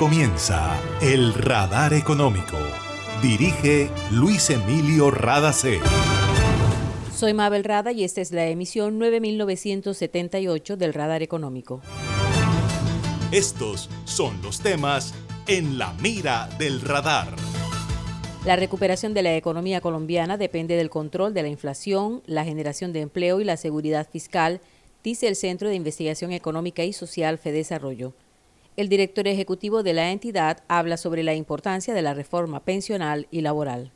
comienza El Radar Económico. Dirige Luis Emilio Radacé. Soy Mabel Rada y esta es la emisión 9978 del Radar Económico. Estos son los temas en la mira del radar. La recuperación de la economía colombiana depende del control de la inflación, la generación de empleo y la seguridad fiscal, dice el Centro de Investigación Económica y Social FEDesarrollo. El director ejecutivo de la entidad habla sobre la importancia de la reforma pensional y laboral.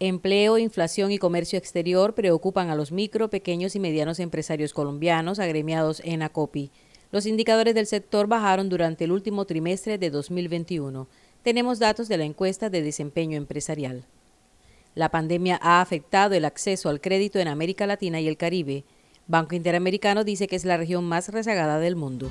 Empleo, inflación y comercio exterior preocupan a los micro, pequeños y medianos empresarios colombianos agremiados en ACOPI. Los indicadores del sector bajaron durante el último trimestre de 2021. Tenemos datos de la encuesta de desempeño empresarial. La pandemia ha afectado el acceso al crédito en América Latina y el Caribe. Banco Interamericano dice que es la región más rezagada del mundo.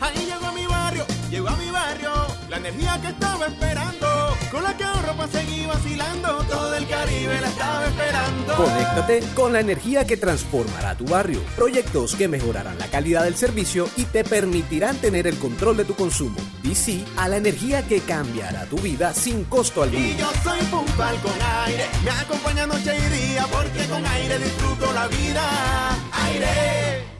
Ahí llegó a mi barrio, llegó a mi barrio, la energía que estaba esperando, con la que ahorro para seguir vacilando, todo el Caribe la estaba esperando. Conéctate con la energía que transformará tu barrio. Proyectos que mejorarán la calidad del servicio y te permitirán tener el control de tu consumo. Y sí a la energía que cambiará tu vida sin costo alguno. Y yo soy puntual con aire, me acompaña noche y día, porque con aire disfruto la vida. Aire.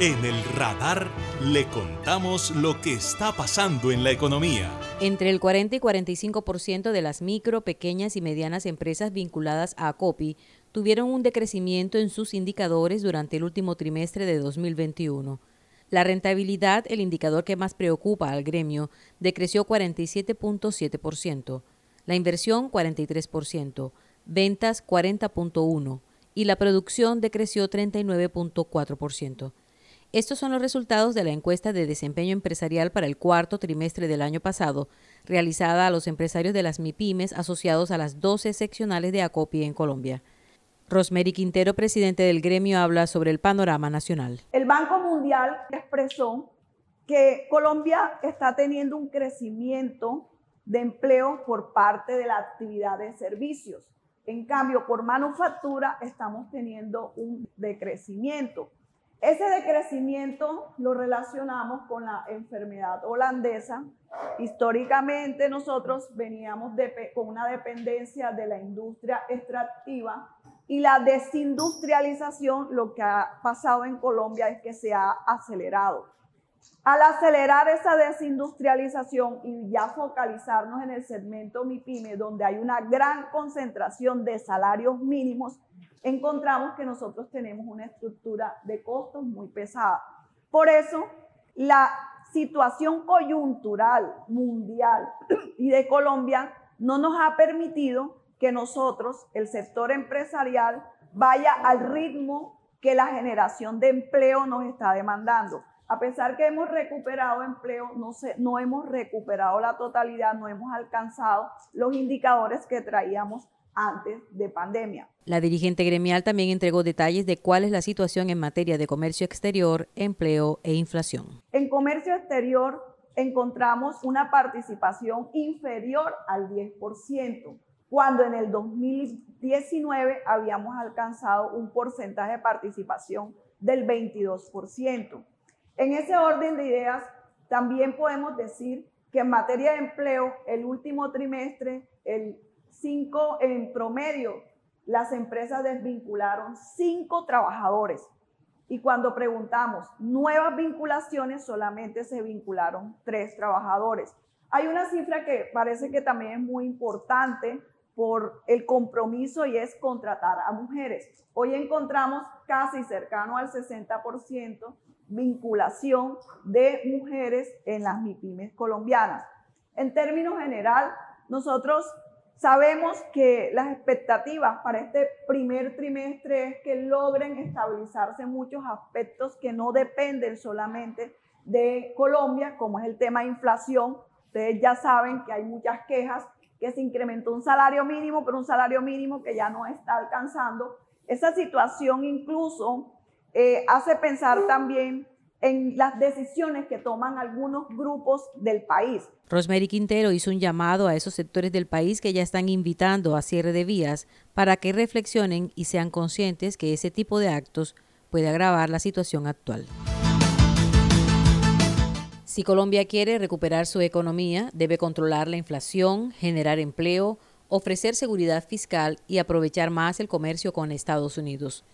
En el radar le contamos lo que está pasando en la economía. Entre el 40 y 45% de las micro, pequeñas y medianas empresas vinculadas a ACOPI tuvieron un decrecimiento en sus indicadores durante el último trimestre de 2021. La rentabilidad, el indicador que más preocupa al gremio, decreció 47.7%, la inversión 43%, ventas 40.1% y la producción decreció 39.4%. Estos son los resultados de la encuesta de desempeño empresarial para el cuarto trimestre del año pasado, realizada a los empresarios de las MIPIMES asociados a las 12 seccionales de ACOPI en Colombia. Rosemary Quintero, presidente del gremio, habla sobre el panorama nacional. El Banco Mundial expresó que Colombia está teniendo un crecimiento de empleo por parte de la actividad de servicios. En cambio, por manufactura estamos teniendo un decrecimiento. Ese decrecimiento lo relacionamos con la enfermedad holandesa. Históricamente nosotros veníamos con una dependencia de la industria extractiva y la desindustrialización, lo que ha pasado en Colombia es que se ha acelerado. Al acelerar esa desindustrialización y ya focalizarnos en el segmento MIPYME, donde hay una gran concentración de salarios mínimos, encontramos que nosotros tenemos una estructura de costos muy pesada. Por eso, la situación coyuntural mundial y de Colombia no nos ha permitido que nosotros, el sector empresarial, vaya al ritmo que la generación de empleo nos está demandando. A pesar que hemos recuperado empleo, no, no hemos recuperado la totalidad, no hemos alcanzado los indicadores que traíamos antes de pandemia. La dirigente gremial también entregó detalles de cuál es la situación en materia de comercio exterior, empleo e inflación. En comercio exterior encontramos una participación inferior al 10%, cuando en el 2019 habíamos alcanzado un porcentaje de participación del 22%. En ese orden de ideas, también podemos decir que en materia de empleo, el último trimestre, el cinco en promedio, las empresas desvincularon cinco trabajadores. y cuando preguntamos nuevas vinculaciones, solamente se vincularon tres trabajadores. Hay una cifra que parece que también es muy importante por el compromiso y es contratar a mujeres. Hoy encontramos casi cercano al 60% vinculación de mujeres en las MIPIMES colombianas. En términos general, nosotros sabemos que las expectativas para este primer trimestre es que logren estabilizarse muchos aspectos que no dependen solamente de Colombia, como es el tema de inflación. Ustedes ya saben que hay muchas quejas que se incrementó un salario mínimo, pero un salario mínimo que ya no está alcanzando. Esa situación incluso eh, hace pensar también en las decisiones que toman algunos grupos del país. Rosemary Quintero hizo un llamado a esos sectores del país que ya están invitando a cierre de vías para que reflexionen y sean conscientes que ese tipo de actos puede agravar la situación actual. Si Colombia quiere recuperar su economía, debe controlar la inflación, generar empleo, ofrecer seguridad fiscal y aprovechar más el comercio con Estados Unidos.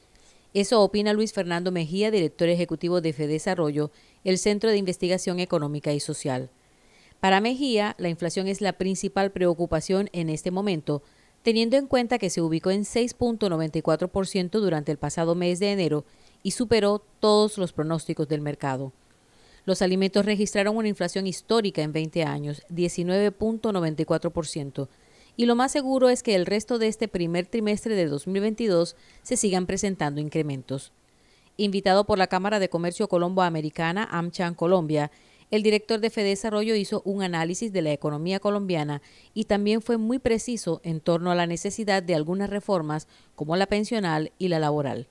Eso opina Luis Fernando Mejía, director ejecutivo de FEDesarrollo, el Centro de Investigación Económica y Social. Para Mejía, la inflación es la principal preocupación en este momento, teniendo en cuenta que se ubicó en 6.94% durante el pasado mes de enero y superó todos los pronósticos del mercado. Los alimentos registraron una inflación histórica en 20 años, 19.94%, y lo más seguro es que el resto de este primer trimestre de 2022 se sigan presentando incrementos. Invitado por la Cámara de Comercio Colombo-Americana, AmCham Colombia, el director de FEDesarrollo hizo un análisis de la economía colombiana y también fue muy preciso en torno a la necesidad de algunas reformas como la pensional y la laboral.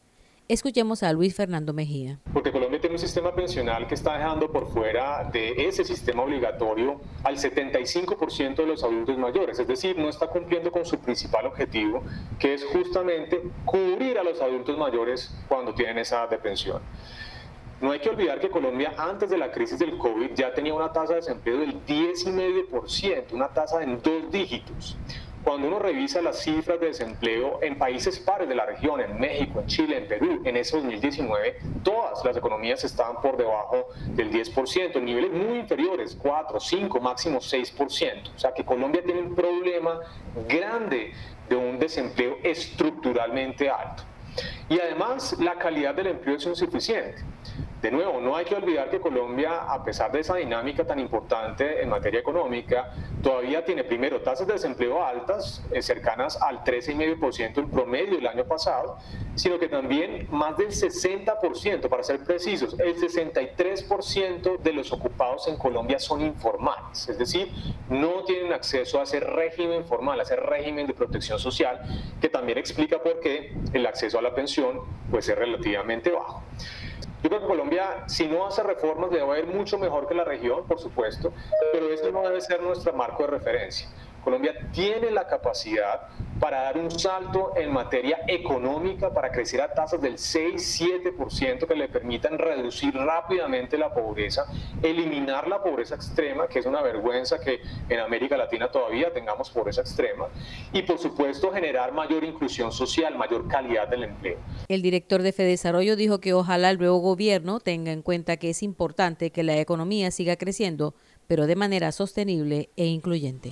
Escuchemos a Luis Fernando Mejía. Porque Colombia tiene un sistema pensional que está dejando por fuera de ese sistema obligatorio al 75% de los adultos mayores, es decir, no está cumpliendo con su principal objetivo, que es justamente cubrir a los adultos mayores cuando tienen esa edad de pensión. No hay que olvidar que Colombia antes de la crisis del COVID ya tenía una tasa de desempleo del 10,5%, una tasa en dos dígitos. Cuando uno revisa las cifras de desempleo en países pares de la región, en México, en Chile, en Perú, en ese 2019, todas las economías estaban por debajo del 10%, niveles muy inferiores, 4, 5, máximo 6%. O sea que Colombia tiene un problema grande de un desempleo estructuralmente alto. Y además la calidad del empleo es insuficiente. De nuevo, no hay que olvidar que Colombia, a pesar de esa dinámica tan importante en materia económica, todavía tiene primero tasas de desempleo altas, eh, cercanas al 13,5% en promedio del año pasado, sino que también más del 60%, para ser precisos, el 63% de los ocupados en Colombia son informales, es decir, no tienen acceso a ese régimen formal, a ese régimen de protección social, que también explica por qué el acceso a la pensión pues, es relativamente bajo. Yo creo que Colombia, si no hace reformas, debe ir mucho mejor que la región, por supuesto, pero eso no debe ser nuestro marco de referencia. Colombia tiene la capacidad para dar un salto en materia económica, para crecer a tasas del 6-7% que le permitan reducir rápidamente la pobreza, eliminar la pobreza extrema, que es una vergüenza que en América Latina todavía tengamos pobreza extrema, y por supuesto generar mayor inclusión social, mayor calidad del empleo. El director de FEDesarrollo dijo que ojalá el nuevo gobierno tenga en cuenta que es importante que la economía siga creciendo, pero de manera sostenible e incluyente.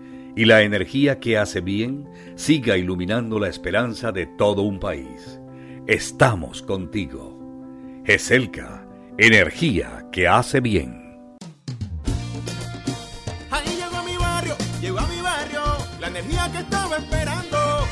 y la energía que hace bien siga iluminando la esperanza de todo un país. Estamos contigo. GESELCA, energía que hace bien. Ahí llegó mi barrio, llegó a mi barrio, la energía que estaba esperando,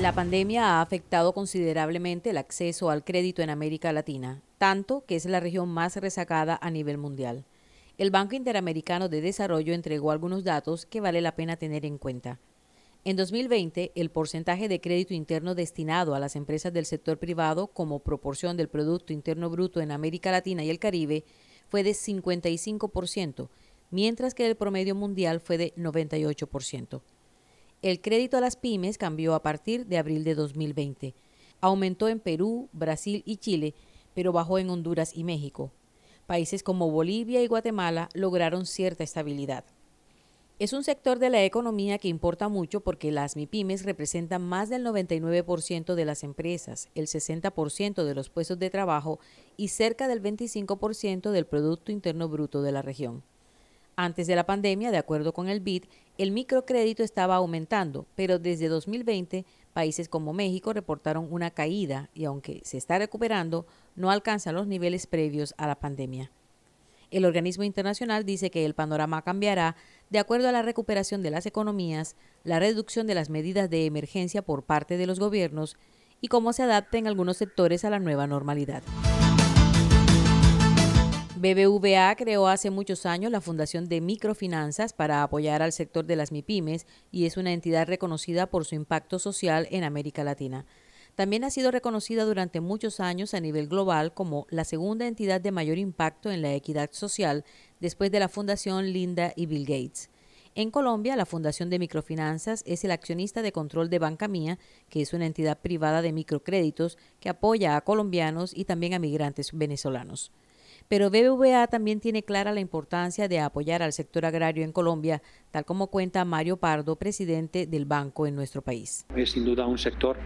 La pandemia ha afectado considerablemente el acceso al crédito en América Latina, tanto que es la región más rezagada a nivel mundial. El Banco Interamericano de Desarrollo entregó algunos datos que vale la pena tener en cuenta. En 2020, el porcentaje de crédito interno destinado a las empresas del sector privado como proporción del Producto Interno Bruto en América Latina y el Caribe fue de 55%, mientras que el promedio mundial fue de 98%. El crédito a las pymes cambió a partir de abril de 2020. Aumentó en Perú, Brasil y Chile, pero bajó en Honduras y México. Países como Bolivia y Guatemala lograron cierta estabilidad. Es un sector de la economía que importa mucho porque las MIPIMES representan más del 99% de las empresas, el 60% de los puestos de trabajo y cerca del 25% del Producto Interno Bruto de la región. Antes de la pandemia, de acuerdo con el BID, el microcrédito estaba aumentando, pero desde 2020 países como México reportaron una caída y aunque se está recuperando, no alcanza los niveles previos a la pandemia. El organismo internacional dice que el panorama cambiará de acuerdo a la recuperación de las economías, la reducción de las medidas de emergencia por parte de los gobiernos y cómo se adapten algunos sectores a la nueva normalidad. BBVA creó hace muchos años la Fundación de Microfinanzas para apoyar al sector de las MIPIMES y es una entidad reconocida por su impacto social en América Latina. También ha sido reconocida durante muchos años a nivel global como la segunda entidad de mayor impacto en la equidad social después de la Fundación Linda y Bill Gates. En Colombia, la Fundación de Microfinanzas es el accionista de control de Banca Mía, que es una entidad privada de microcréditos que apoya a colombianos y también a migrantes venezolanos. Pero BBVA también tiene clara la importancia de apoyar al sector agrario en Colombia, tal como cuenta Mario Pardo, presidente del banco en nuestro país. Es sin duda un sector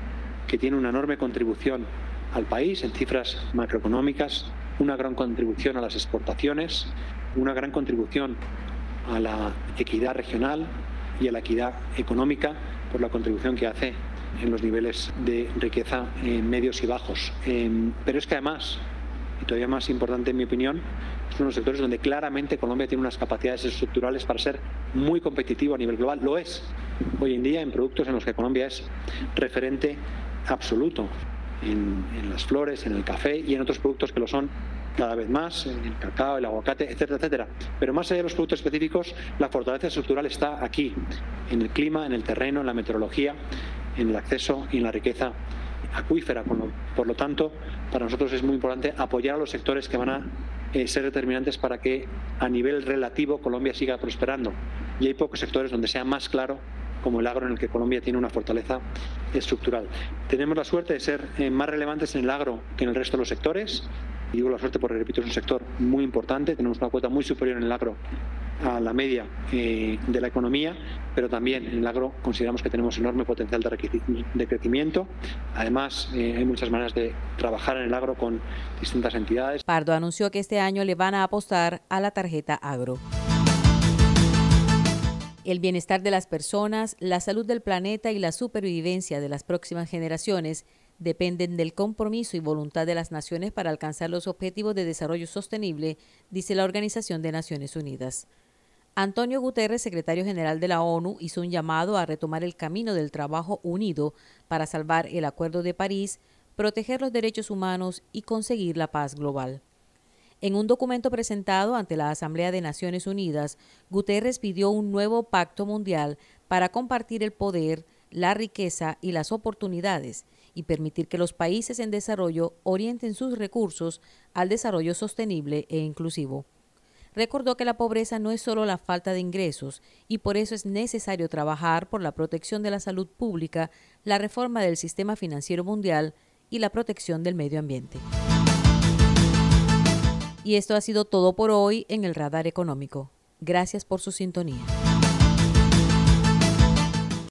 que tiene una enorme contribución al país en cifras macroeconómicas, una gran contribución a las exportaciones, una gran contribución a la equidad regional y a la equidad económica por la contribución que hace en los niveles de riqueza medios y bajos. Em, pero es que además, y todavía más importante en mi opinión, es uno de los sectores donde claramente Colombia tiene unas capacidades estructurales para ser muy competitivo a nivel global. Lo es hoy en día en productos en los que Colombia es referente absoluto en, las flores, en el café y en otros productos que lo son cada vez más, en el cacao, el aguacate, etcétera, etcétera. Pero más allá de los productos específicos, la fortaleza estructural está aquí, en el clima, en el terreno, en la meteorología, en el acceso y en la riqueza acuífera. Por lo, tanto, para nosotros es muy importante apoyar a los sectores que van a eh, ser determinantes para que a nivel relativo Colombia siga prosperando. Y hay pocos sectores donde sea más claro como el agro en el que Colombia tiene una fortaleza estructural. Tenemos la suerte de ser eh, más relevantes en el agro que en el resto de los sectores. Y digo la suerte porque, repito, es un sector muy importante, tenemos una cuota muy superior en el agro a la media eh, de la economía, pero también en el agro consideramos que tenemos enorme potencial de crecimiento. Además, eh, hay muchas maneras de trabajar en el agro con distintas entidades. Pardo anunció que este año le van a apostar a la tarjeta agro. El bienestar de las personas, la salud del planeta y la supervivencia de las próximas generaciones dependen del compromiso y voluntad de las naciones para alcanzar los objetivos de desarrollo sostenible, dice la Organización de Naciones Unidas. Antonio Guterres, secretario general de la ONU, hizo un llamado a retomar el camino del trabajo unido para salvar el Acuerdo de París, proteger los derechos humanos y conseguir la paz global. En un documento presentado ante la Asamblea de Naciones Unidas, Guterres pidió un nuevo pacto mundial para compartir el poder, la riqueza y las oportunidades y permitir que los países en desarrollo orienten sus recursos al desarrollo sostenible e inclusivo. Recordó que la pobreza no es solo la falta de ingresos y por eso es necesario trabajar por la protección de la salud pública, la reforma del sistema financiero mundial y la protección del medio ambiente. Y esto ha sido todo por hoy en el Radar Económico. Gracias por su sintonía.